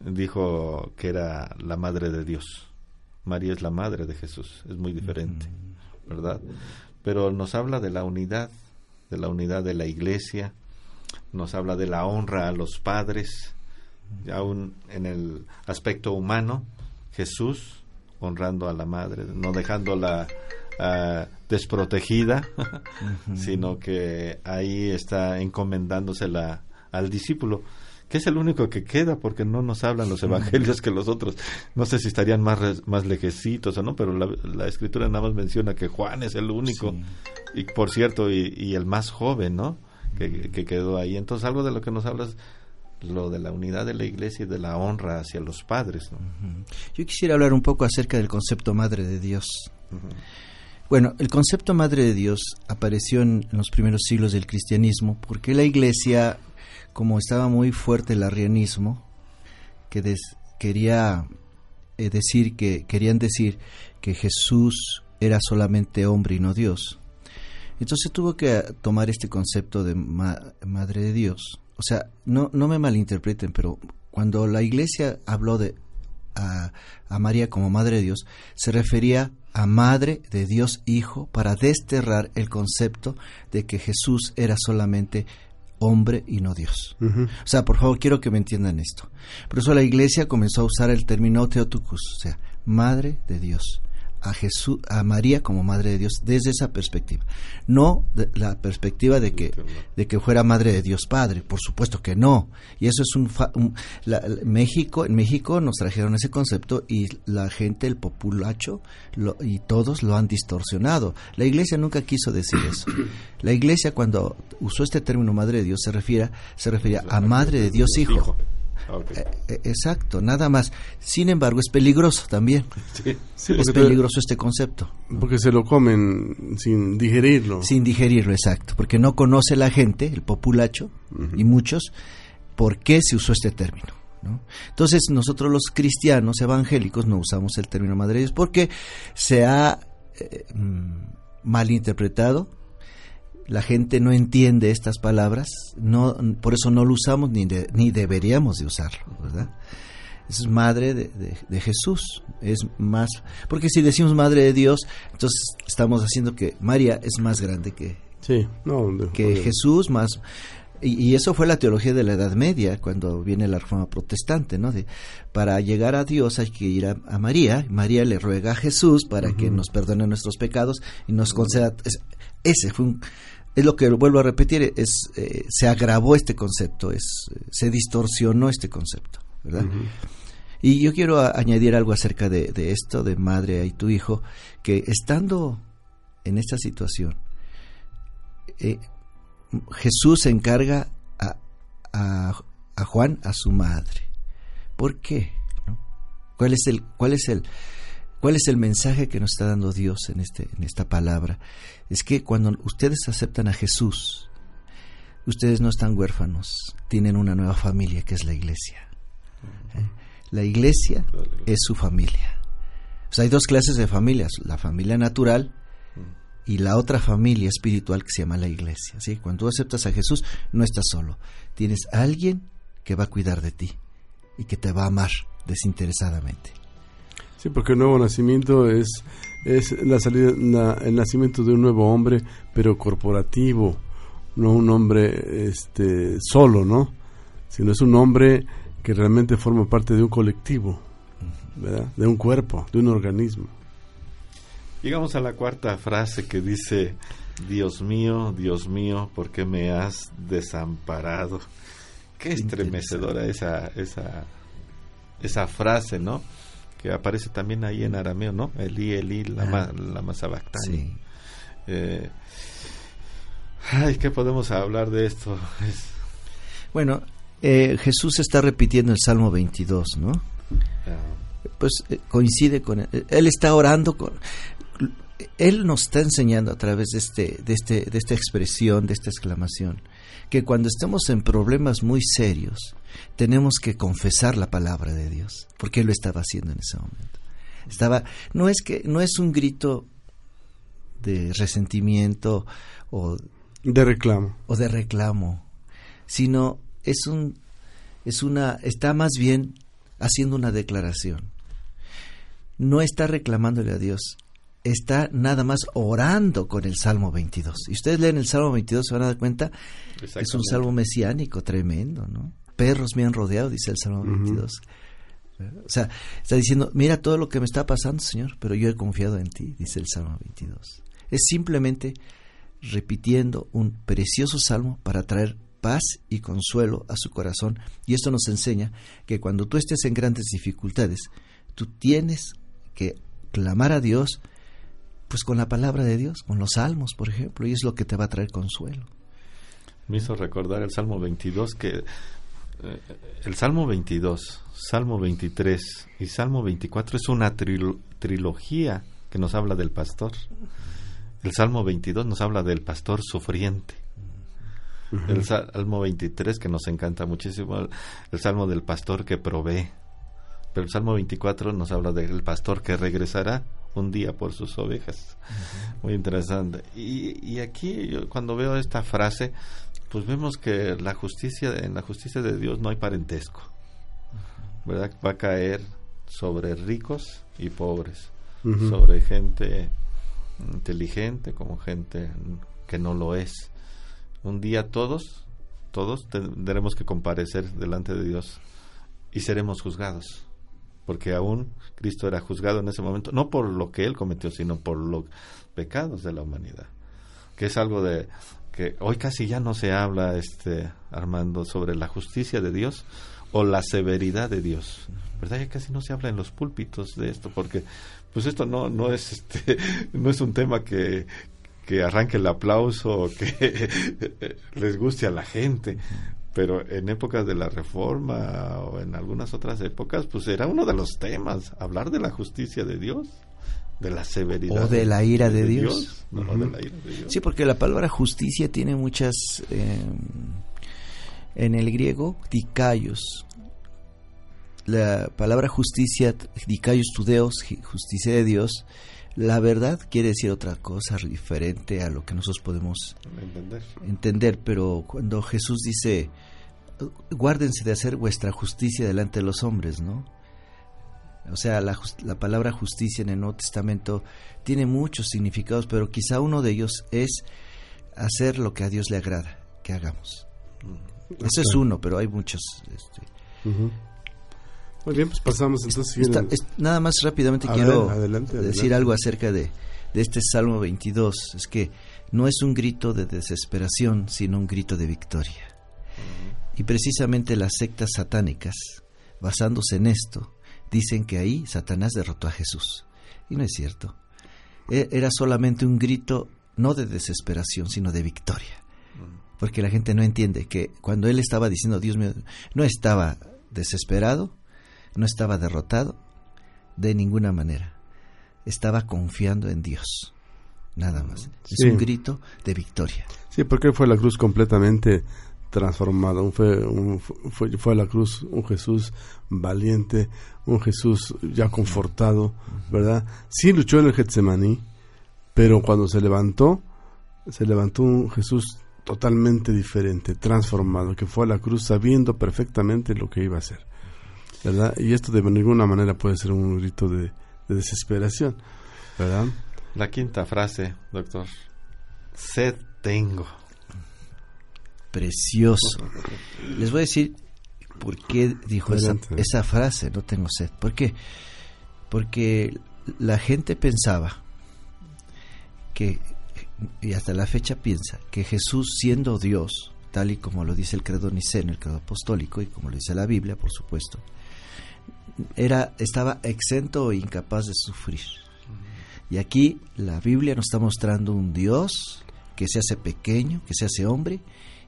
dijo que era la madre de Dios. María es la madre de Jesús, es muy diferente, ¿verdad? Pero nos habla de la unidad, de la unidad de la iglesia, nos habla de la honra a los padres, aún en el aspecto humano, Jesús honrando a la madre, no dejándola ah, desprotegida, sino que ahí está encomendándosela al discípulo, que es el único que queda, porque no nos hablan los evangelios que los otros. No sé si estarían más, más lejecitos o no, pero la, la escritura nada más menciona que Juan es el único, y por cierto, y, y el más joven, ¿no? Que, que quedó ahí. Entonces, algo de lo que nos hablas lo de la unidad de la iglesia y de la honra hacia los padres, ¿no? Yo quisiera hablar un poco acerca del concepto madre de Dios. Bueno, el concepto madre de Dios apareció en, en los primeros siglos del cristianismo porque la iglesia, como estaba muy fuerte el arrianismo, que des- quería eh, decir que querían decir que Jesús era solamente hombre y no Dios. Entonces tuvo que tomar este concepto de ma- madre de Dios. O sea, no, no me malinterpreten, pero cuando la iglesia habló de a, a María como madre de Dios, se refería a madre de Dios Hijo para desterrar el concepto de que Jesús era solamente hombre y no Dios. O sea, por favor, quiero que me entiendan esto. Por eso la iglesia comenzó a usar el término Theotokos, o sea, madre de Dios. A Jesús, a María como madre de Dios desde esa perspectiva. No de la perspectiva de que, de que fuera madre de Dios Padre, por supuesto que no. Y eso es un, fa- un- la- México, en México nos trajeron ese concepto y la gente, el populacho lo- y todos lo han distorsionado. La iglesia nunca quiso decir eso. [COUGHS] La iglesia cuando usó este término madre de Dios se refiere, se refería a madre de Dios hijo. Eh, eh, exacto, nada más. Sin embargo, es peligroso también. [LAUGHS] Sí. Sí, es peligroso este concepto. porque se lo comen sin digerirlo. Sin digerirlo, exacto. Porque no conoce la gente, el populacho, y muchos, por qué se usó este término. ¿no? Entonces, nosotros los cristianos evangélicos no usamos el término Madre de Dios porque se ha eh, mm, malinterpretado. La gente no entiende estas palabras, no, por eso no lo usamos ni, de- ni deberíamos de usarlo, ¿verdad? es madre de, de- de Jesús, es más, porque si decimos madre de Dios, entonces estamos haciendo que María es más grande que, Sí, no. que Jesús, más, y, y eso fue la teología de la Edad Media, cuando viene la reforma protestante, ¿no? De, para llegar a Dios hay que ir a, a María, María le ruega a Jesús para que nos perdone nuestros pecados y nos conceda, es- ese fue un, es lo que vuelvo a repetir, es, eh, se agravó este concepto, es, se distorsionó este concepto, ¿verdad? Y yo quiero añadir algo acerca de, de esto, de madre y tu hijo, que estando en esta situación, eh, Jesús se encarga a, a- a Juan, a su madre. ¿Por qué? ¿No? ¿Cuál es el, cuál es el, cuál es el mensaje que nos está dando Dios en este, en esta palabra? Es que cuando ustedes aceptan a Jesús, ustedes no están huérfanos, tienen una nueva familia que es la iglesia. ¿Eh? La iglesia es su familia. O sea, hay dos clases de familias, la familia natural y la otra familia espiritual que se llama la iglesia. ¿sí? Cuando tú aceptas a Jesús, no estás solo. Tienes a alguien que va a cuidar de ti y que te va a amar desinteresadamente. Sí, porque el nuevo nacimiento es, es la salida, la- el nacimiento de un nuevo hombre, pero corporativo, no un hombre este, solo, ¿no? Sino es un hombre que realmente forma parte de un colectivo, ¿verdad? De un cuerpo, de un organismo. Llegamos a la cuarta frase que dice, Dios mío, Dios mío, ¿por qué me has desamparado? Qué estremecedora esa, esa, esa frase, ¿no? Que aparece también ahí en arameo, ¿no? Eli, Eli, lama, lama sabactani. Sí. Eh, ay, ¿qué podemos hablar de esto? [LAUGHS] Es- Bueno, eh, Jesús está repitiendo el Salmo 22, ¿no? ah, pues eh, coincide con él. Él está orando con él nos está enseñando a través de este de este de esta expresión, de esta exclamación, que cuando estemos en problemas muy serios, tenemos que confesar la palabra de Dios, porque él lo estaba haciendo en ese momento. Estaba no es que no es un grito de resentimiento o De reclamo. o de reclamo, sino es un es una está más bien haciendo una declaración. No está reclamándole a Dios, está nada más orando con el Salmo 22. Y ustedes leen el Salmo 22 se van a dar cuenta, es un salmo mesiánico tremendo, ¿no? Perros me han rodeado, dice el Salmo 22. O sea, está diciendo, mira todo lo que me está pasando, Señor, pero yo he confiado en ti, dice el Salmo 22. Es simplemente repitiendo un precioso salmo para traer paz y consuelo a su corazón. Y esto nos enseña que cuando tú estés en grandes dificultades, tú tienes que clamar a Dios, pues con la palabra de Dios, con los salmos, por ejemplo, y es lo que te va a traer consuelo. Me hizo recordar el Salmo 22 que eh, el Salmo 22, Salmo 23 y Salmo 24 es una trilo- trilogía que nos habla del pastor. El Salmo 22 nos habla del pastor sufriente. El Salmo 23 que nos encanta muchísimo, el, el Salmo del pastor que provee. Pero el Salmo 24 nos habla del pastor que regresará un día por sus ovejas. Muy interesante. Y, y aquí yo cuando veo esta frase, pues vemos que la justicia en la justicia de Dios no hay parentesco. ¿Verdad? Va a caer sobre ricos y pobres, sobre gente inteligente como gente que no lo es. Un día todos, todos tendremos que comparecer delante de Dios y seremos juzgados. Porque aún Cristo era juzgado en ese momento, no por lo que él cometió, sino por los pecados de la humanidad. Que es algo de que hoy casi ya no se habla, este Armando, sobre la justicia de Dios o la severidad de Dios. ¿Verdad? Ya casi no se habla en los púlpitos de esto, porque pues esto no, no es este, [LAUGHS] no es un tema que, que arranque el aplauso o que [LAUGHS] les guste a la gente. Pero en épocas de la Reforma o en algunas otras épocas, pues era uno de los temas, hablar de la justicia de Dios, de la severidad. O de la ira de, Dios. no, uh -huh. de la ira de Dios. Sí, porque la palabra justicia tiene muchas... Eh, en el griego, dikaios. La palabra justicia, dikaios tudeos, justicia de Dios, la verdad quiere decir otra cosa diferente a lo que nosotros podemos entender. entender, pero cuando Jesús dice, guárdense de hacer vuestra justicia delante de los hombres, ¿no? O sea, la, la, palabra justicia en el Nuevo Testamento tiene muchos significados, pero quizá uno de ellos es hacer lo que a Dios le agrada que hagamos. Okay. Eso es uno, pero hay muchos. Este. Uh -huh. Muy bien, pues pasamos entonces. Nada más rápidamente a quiero ver, adelante, decir algo acerca de, de este Salmo 22. Es que no es un grito de desesperación, sino un grito de victoria. Y precisamente las sectas satánicas, basándose en esto, dicen que ahí Satanás derrotó a Jesús. Y no es cierto. Era solamente un grito no de desesperación, sino de victoria. Porque la gente no entiende que cuando él estaba diciendo, Dios mío, no estaba desesperado, no estaba derrotado, de ninguna manera. Estaba confiando en Dios. Nada más. Es Sí. un grito de victoria. Sí, porque fue la cruz completamente transformada. Un Fue, un- fue, fue la cruz un Jesús valiente, un Jesús ya confortado, ¿verdad? Sí luchó en el Getsemaní, pero cuando se levantó, se levantó un Jesús totalmente diferente, transformado, que fue a la cruz sabiendo perfectamente lo que iba a hacer, ¿verdad? Y esto de ninguna manera puede ser un grito de, de desesperación, ¿verdad? La quinta frase, doctor. Sed tengo. Precioso. Les voy a decir por qué dijo esa, esa frase, no tengo sed. ¿Por qué? Porque la gente pensaba que, y hasta la fecha piensa, que Jesús siendo Dios, tal y como lo dice el credo niceno, el credo apostólico, y como lo dice la Biblia, por supuesto, era, estaba exento o incapaz de sufrir. Y aquí la Biblia nos está mostrando un Dios que se hace pequeño, que se hace hombre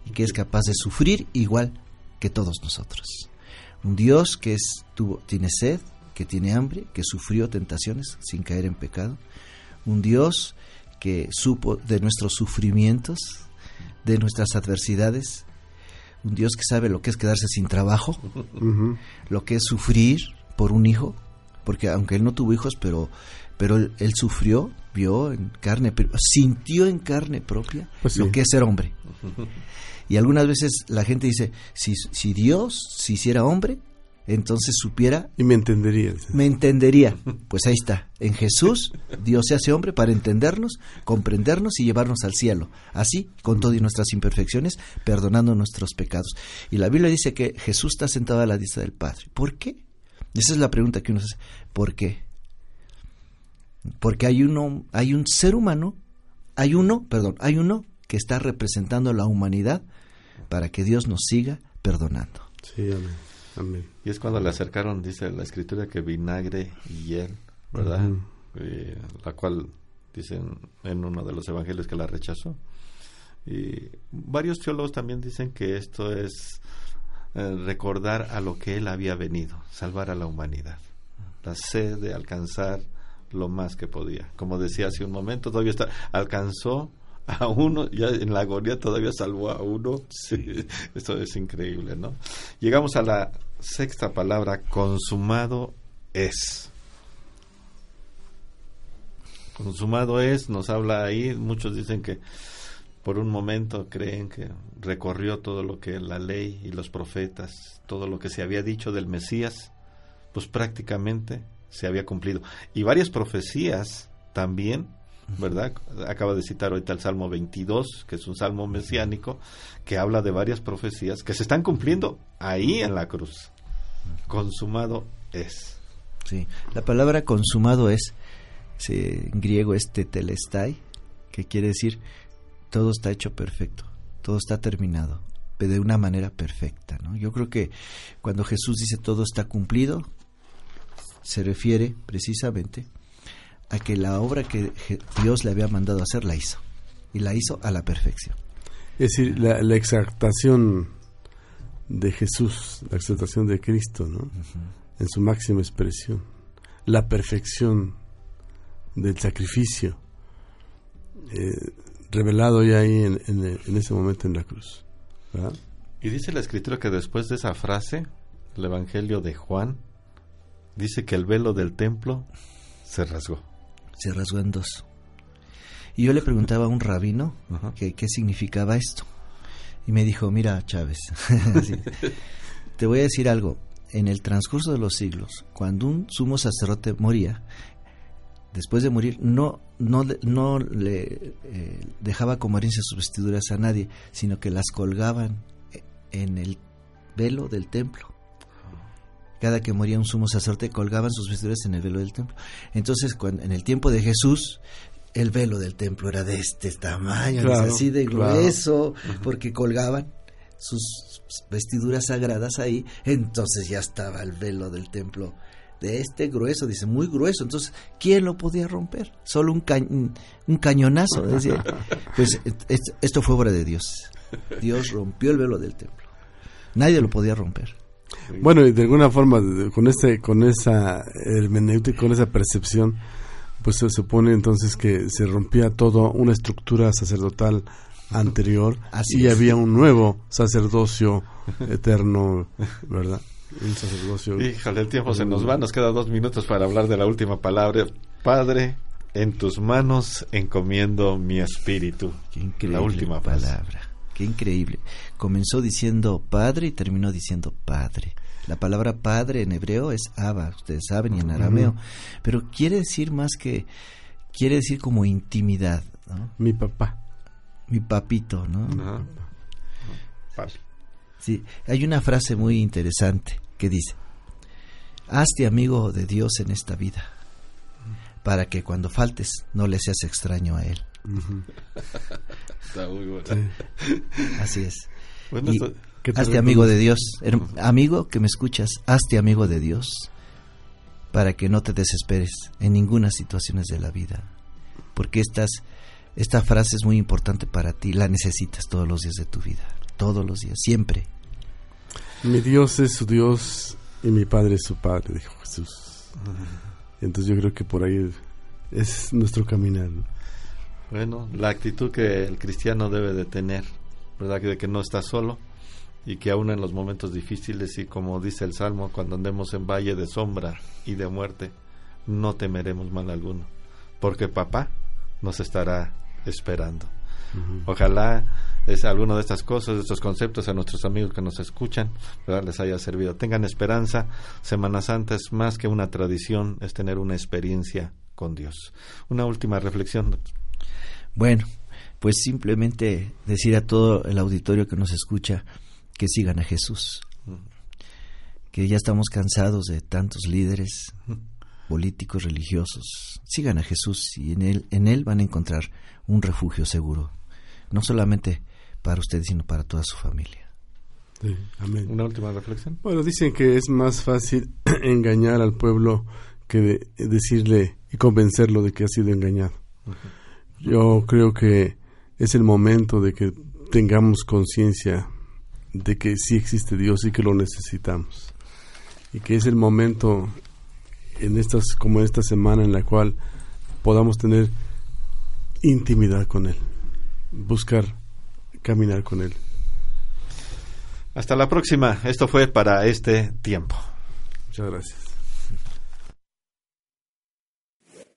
y que es capaz de sufrir igual que todos nosotros. Un Dios que es, tuvo, tiene sed, que tiene hambre, que sufrió tentaciones sin caer en pecado. Un Dios que supo de nuestros sufrimientos, de nuestras adversidades. Un Dios que sabe lo que es quedarse sin trabajo, lo que es sufrir por un hijo, porque aunque él no tuvo hijos, pero, pero él, él sufrió, vio en carne, sintió en carne propia Pues sí. lo que es ser hombre. Y algunas veces la gente dice, si, si Dios se hiciera hombre, entonces supiera, Y me entenderías. me entendería. Pues ahí está, en Jesús Dios se hace hombre para entendernos, comprendernos y llevarnos al cielo. Así, con todas nuestras imperfecciones, perdonando nuestros pecados. Y la Biblia dice que Jesús está sentado a la diestra del Padre. ¿Por qué? Esa es la pregunta que uno se hace. ¿Por qué? Porque hay uno, hay un ser humano, hay uno, perdón, hay uno que está representando a la humanidad para que Dios nos siga perdonando. Sí, amén. Amén. Y es cuando le acercaron, dice la escritura, que vinagre y hiel, ¿verdad? Eh, la cual dicen en uno de los evangelios que la rechazó. Y varios teólogos también dicen que esto es eh, recordar a lo que él había venido, salvar a la humanidad. La sed de alcanzar lo más que podía. Como decía hace un momento, todavía está, alcanzó a uno, ya en la agonía todavía salvó a uno. Sí, [LAUGHS] esto es increíble, ¿no? Llegamos a la sexta palabra, consumado es. Consumado es, nos habla ahí, muchos dicen que por un momento creen que recorrió todo lo que la ley y los profetas, todo lo que se había dicho del Mesías, pues prácticamente se había cumplido. Y varias profecías también, ¿verdad? Acaba de citar ahorita el Salmo 22, que es un salmo mesiánico, que habla de varias profecías que se están cumpliendo ahí en la cruz. Consumado es. Sí. La palabra consumado es, en griego es tetelestai, que quiere decir todo está hecho perfecto, todo está terminado, pero de una manera perfecta. ¿no? Yo creo que cuando Jesús dice todo está cumplido, se refiere precisamente a que la obra que Dios le había mandado hacer la hizo, y la hizo a la perfección. Es decir, la, la exaltación de Jesús, la exaltación de Cristo, ¿no? En su máxima expresión, la perfección del sacrificio eh, revelado ya ahí en, en, ese momento en la cruz. Y dice la escritura que después de esa frase, el Evangelio de Juan, dice que el velo del templo se rasgó. Se rasgó en dos. Y yo le preguntaba a un rabino que, qué significaba esto. Y me dijo, mira Chávez, [LAUGHS] te voy a decir algo. En el transcurso de los siglos, cuando un sumo sacerdote moría, después de morir, no, no, no le eh, dejaba como herencia sus vestiduras a nadie, sino que las colgaban en el velo del templo. Cada que moría un sumo sacerdote, colgaban sus vestiduras en el velo del templo. Entonces, cuando, en el tiempo de Jesús, el velo del templo era de este tamaño, así de grueso, porque colgaban sus vestiduras sagradas ahí, entonces ya estaba el velo del templo de este grueso, dice, muy grueso, entonces, ¿quién lo podía romper? Solo un, un cañonazo, [LAUGHS] pues esto fue obra de Dios, Dios rompió el velo del templo, nadie lo podía romper. Bueno, y de alguna forma, con este, con esa hermenéutica, con esa percepción, pues se supone entonces que se rompía todo una estructura sacerdotal anterior y había un nuevo sacerdocio eterno, ¿verdad? Un sacerdocio. Híjole, el tiempo se nos va, nos queda dos minutos para hablar de la última palabra. Padre, en tus manos encomiendo mi espíritu. Qué increíble la última palabra. Qué increíble. Comenzó diciendo Padre y terminó diciendo Padre. La palabra padre en hebreo es Abba, ustedes saben, y en arameo. Pero quiere decir más que, quiere decir como intimidad. Mi papá. Mi papito, ¿no? Sí, hay una frase muy interesante que dice, hazte amigo de Dios en esta vida, para que cuando faltes no le seas extraño a Él. Está muy bueno. Así es. Hazte amigo de Dios. Amigo que me escuchas, hazte amigo de Dios para que no te desesperes en ninguna situación de la vida. Porque estas, esta frase es muy importante para ti, la necesitas todos los días de tu vida, todos los días, siempre. Mi Dios es su Dios y mi Padre es su Padre, dijo Jesús. Entonces yo creo que por ahí es nuestro caminar. Bueno, la actitud que el cristiano debe de tener, ¿verdad? De que no está solo, y que aún en los momentos difíciles y como dice el Salmo, cuando andemos en valle de sombra y de muerte, no temeremos mal alguno, porque papá nos estará esperando. Ojalá es alguno de estas cosas, de estos conceptos a nuestros amigos que nos escuchan, les haya servido. Tengan esperanza, Semana Santa es más que una tradición, es tener una experiencia con Dios. Una última reflexión. Bueno, pues simplemente decir a todo el auditorio que nos escucha, que sigan a Jesús. Que ya estamos cansados de tantos líderes políticos, religiosos. Sigan a Jesús y en él, en él van a encontrar un refugio seguro. No solamente para ustedes, sino para toda su familia. amén. Una última reflexión. Bueno, dicen que es más fácil [CLEARS THROAT] engañar al pueblo que decirle y convencerlo de que ha sido engañado. Yo creo que es el momento de que tengamos conciencia de que sí existe Dios y que lo necesitamos. Y que es el momento en estas como en esta semana en la cual podamos tener intimidad con él, buscar caminar con él. Hasta la próxima. Esto fue para este tiempo. Muchas gracias.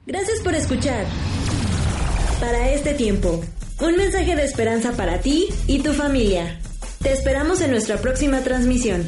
Gracias por escuchar. Para este tiempo, un mensaje de esperanza para ti y tu familia. Te esperamos en nuestra próxima transmisión.